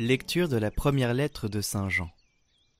Lecture de la première lettre de Saint Jean.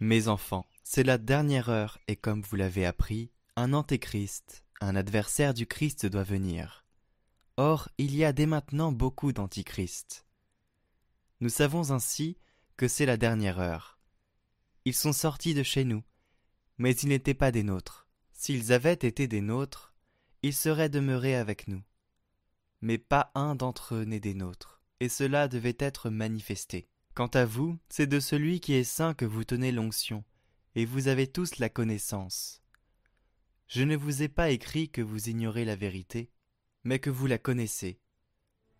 Mes enfants, c'est la dernière heure et comme vous l'avez appris, un antéchrist, un adversaire du Christ doit venir. Or, il y a dès maintenant beaucoup d'antichrists. Nous savons ainsi que c'est la dernière heure. Ils sont sortis de chez nous, mais ils n'étaient pas des nôtres. S'ils avaient été des nôtres, ils seraient demeurés avec nous. Mais pas un d'entre eux n'est des nôtres, et cela devait être manifesté. Quant à vous, c'est de celui qui est saint que vous tenez l'onction, et vous avez tous la connaissance. Je ne vous ai pas écrit que vous ignorez la vérité, mais que vous la connaissez,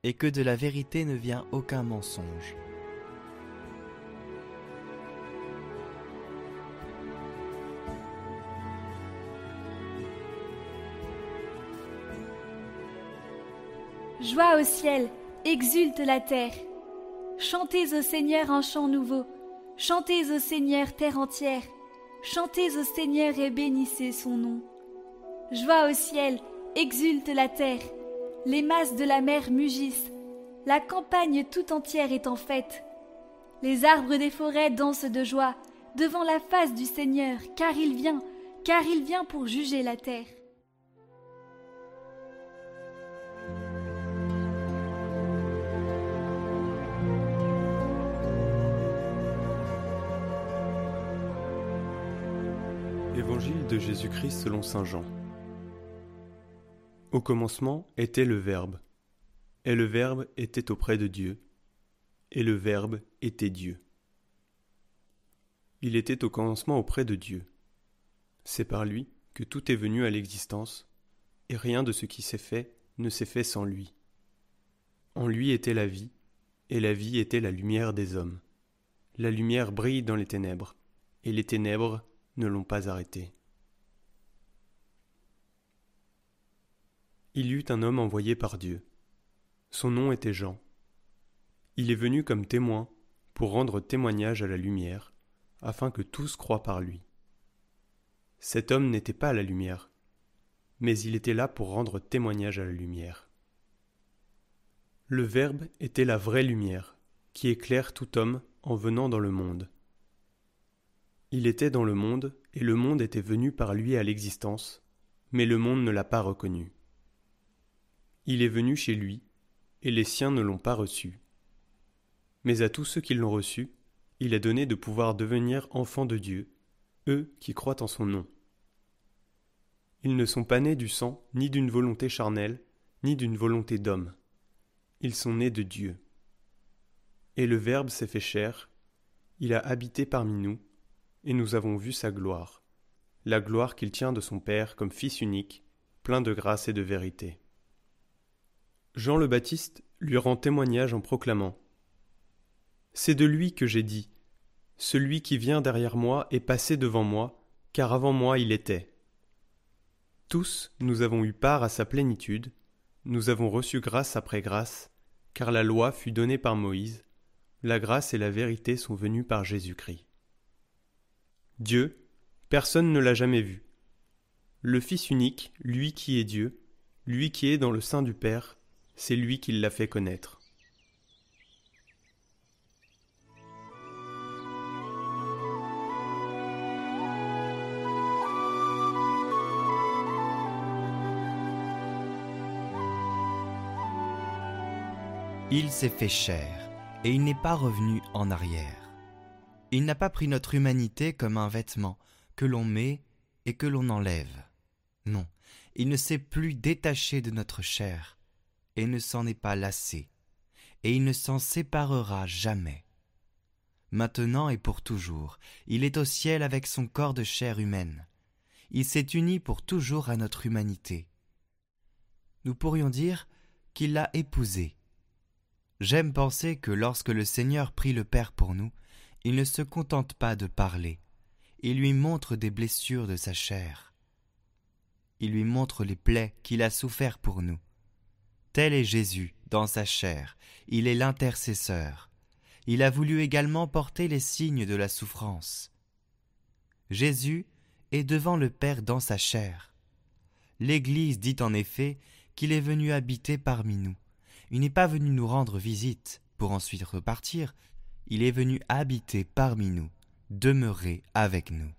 et que de la vérité ne vient aucun mensonge. Joie au ciel, exulte la terre. Chantez au Seigneur un chant nouveau. Chantez au Seigneur terre entière. Chantez au Seigneur et bénissez son nom. Joie au ciel, exulte la terre. Les masses de la mer mugissent. La campagne tout entière est en fête. Les arbres des forêts dansent de joie devant la face du Seigneur, car il vient, car il vient pour juger la terre. Évangile de Jésus-Christ selon Saint Jean. Au commencement était le Verbe, et le Verbe était auprès de Dieu, et le Verbe était Dieu. Il était au commencement auprès de Dieu. C'est par lui que tout est venu à l'existence, et rien de ce qui s'est fait ne s'est fait sans lui. En lui était la vie, et la vie était la lumière des hommes. La lumière brille dans les ténèbres, et les ténèbres ne l'ont pas arrêté. Il y eut un homme envoyé par Dieu. Son nom était Jean. Il est venu comme témoin pour rendre témoignage à la lumière, afin que tous croient par lui. Cet homme n'était pas la lumière, mais il était là pour rendre témoignage à la lumière. Le Verbe était la vraie lumière, qui éclaire tout homme en venant dans le monde. Il était dans le monde, et le monde était venu par lui à l'existence, mais le monde ne l'a pas reconnu. Il est venu chez lui, et les siens ne l'ont pas reçu. Mais à tous ceux qui l'ont reçu, il a donné de pouvoir devenir enfants de Dieu, eux qui croient en son nom. Ils ne sont pas nés du sang, ni d'une volonté charnelle, ni d'une volonté d'homme. Ils sont nés de Dieu. Et le Verbe s'est fait chair, il a habité parmi nous, et nous avons vu sa gloire, la gloire qu'il tient de son Père comme Fils unique, plein de grâce et de vérité. Jean le Baptiste lui rend témoignage en proclamant C'est de lui que j'ai dit Celui qui vient derrière moi est passé devant moi, car avant moi il était. Tous nous avons eu part à sa plénitude, nous avons reçu grâce après grâce, car la loi fut donnée par Moïse, la grâce et la vérité sont venues par Jésus-Christ. Dieu, personne ne l'a jamais vu. Le Fils unique, lui qui est Dieu, lui qui est dans le sein du Père, c'est lui qui l'a fait connaître. Il s'est fait chair, et il n'est pas revenu en arrière. Il n'a pas pris notre humanité comme un vêtement que l'on met et que l'on enlève. Non, il ne s'est plus détaché de notre chair, et ne s'en est pas lassé, et il ne s'en séparera jamais. Maintenant et pour toujours, il est au ciel avec son corps de chair humaine. Il s'est uni pour toujours à notre humanité. Nous pourrions dire qu'il l'a épousé. J'aime penser que lorsque le Seigneur prit le Père pour nous, il ne se contente pas de parler, il lui montre des blessures de sa chair. Il lui montre les plaies qu'il a souffert pour nous. Tel est Jésus dans sa chair, il est l'intercesseur. Il a voulu également porter les signes de la souffrance. Jésus est devant le Père dans sa chair. L'Église dit en effet qu'il est venu habiter parmi nous. Il n'est pas venu nous rendre visite pour ensuite repartir, il est venu habiter parmi nous, demeurer avec nous.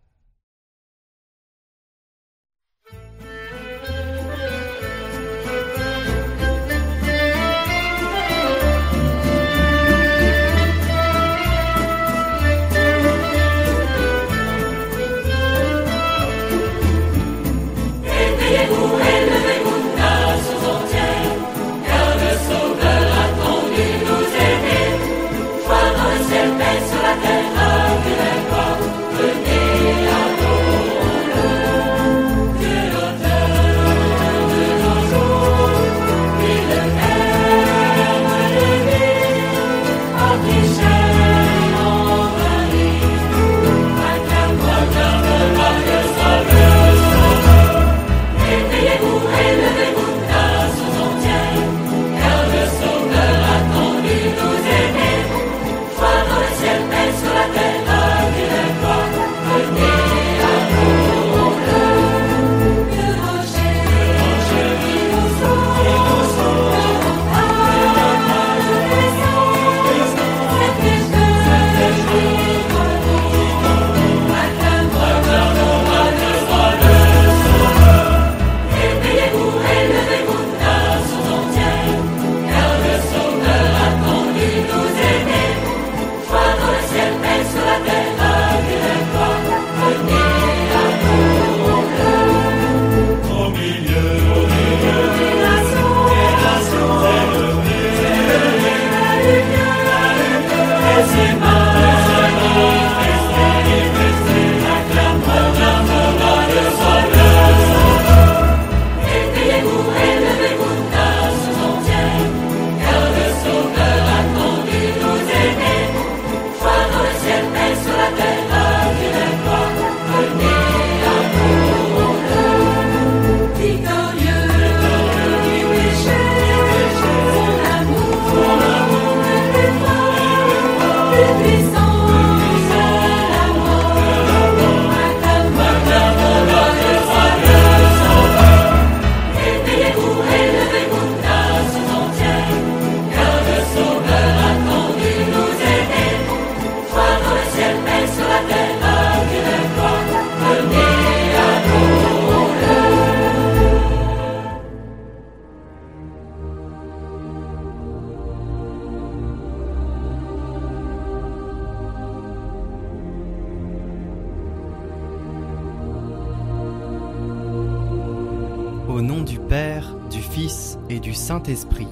Au nom du Père, du Fils et du Saint-Esprit.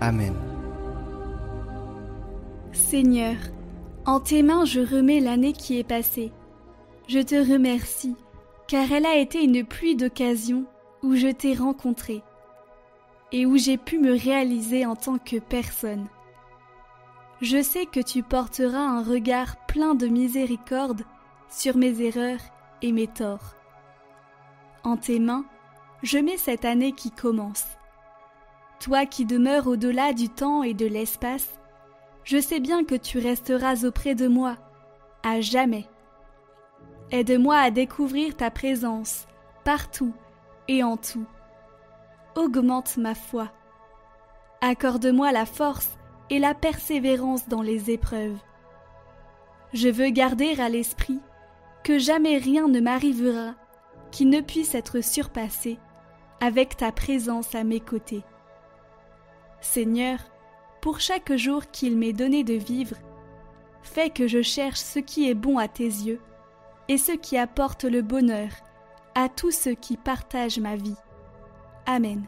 Amen. Seigneur, en tes mains je remets l'année qui est passée. Je te remercie, car elle a été une pluie d'occasions où je t'ai rencontré et où j'ai pu me réaliser en tant que personne. Je sais que tu porteras un regard plein de miséricorde sur mes erreurs et mes torts. En tes mains, je mets cette année qui commence. Toi qui demeures au-delà du temps et de l'espace, je sais bien que tu resteras auprès de moi, à jamais. Aide-moi à découvrir ta présence, partout et en tout. Augmente ma foi. Accorde-moi la force et la persévérance dans les épreuves. Je veux garder à l'esprit que jamais rien ne m'arrivera qui ne puisse être surpassé avec ta présence à mes côtés. Seigneur, pour chaque jour qu'il m'est donné de vivre, fais que je cherche ce qui est bon à tes yeux et ce qui apporte le bonheur à tous ceux qui partagent ma vie. Amen.